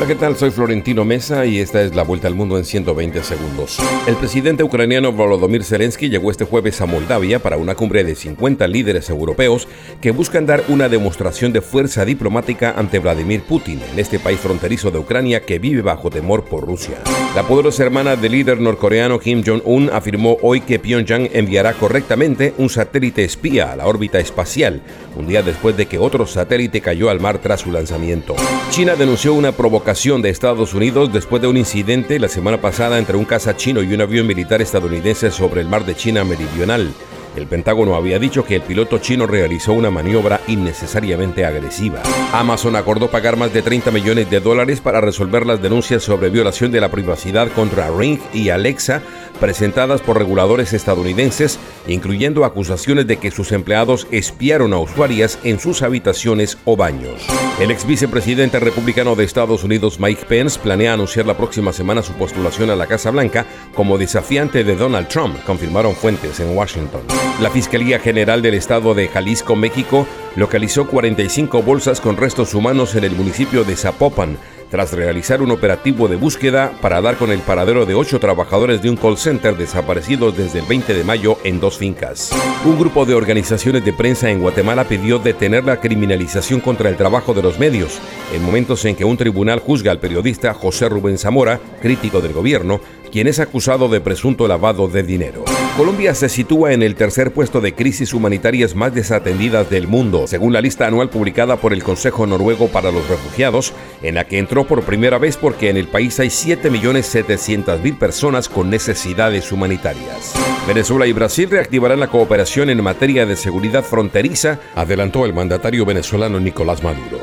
Hola, ¿qué tal? Soy Florentino Mesa y esta es la vuelta al mundo en 120 segundos. El presidente ucraniano Volodymyr Zelensky llegó este jueves a Moldavia para una cumbre de 50 líderes europeos que buscan dar una demostración de fuerza diplomática ante Vladimir Putin en este país fronterizo de Ucrania que vive bajo temor por Rusia. La poderosa hermana del líder norcoreano Kim Jong-un afirmó hoy que Pyongyang enviará correctamente un satélite espía a la órbita espacial, un día después de que otro satélite cayó al mar tras su lanzamiento. China denunció una provocación de Estados Unidos después de un incidente la semana pasada entre un caza chino y un avión militar estadounidense sobre el mar de China Meridional. El Pentágono había dicho que el piloto chino realizó una maniobra innecesariamente agresiva. Amazon acordó pagar más de 30 millones de dólares para resolver las denuncias sobre violación de la privacidad contra Ring y Alexa presentadas por reguladores estadounidenses, incluyendo acusaciones de que sus empleados espiaron a usuarias en sus habitaciones o baños. El ex vicepresidente republicano de Estados Unidos Mike Pence planea anunciar la próxima semana su postulación a la Casa Blanca como desafiante de Donald Trump, confirmaron fuentes en Washington. La Fiscalía General del Estado de Jalisco, México, localizó 45 bolsas con restos humanos en el municipio de Zapopan, tras realizar un operativo de búsqueda para dar con el paradero de ocho trabajadores de un call center desaparecidos desde el 20 de mayo en dos fincas. Un grupo de organizaciones de prensa en Guatemala pidió detener la criminalización contra el trabajo de los medios, en momentos en que un tribunal juzga al periodista José Rubén Zamora, crítico del gobierno, quien es acusado de presunto lavado de dinero. Colombia se sitúa en el tercer puesto de crisis humanitarias más desatendidas del mundo, según la lista anual publicada por el Consejo Noruego para los Refugiados, en la que entró por primera vez porque en el país hay 7.700.000 personas con necesidades humanitarias. Venezuela y Brasil reactivarán la cooperación en materia de seguridad fronteriza, adelantó el mandatario venezolano Nicolás Maduro.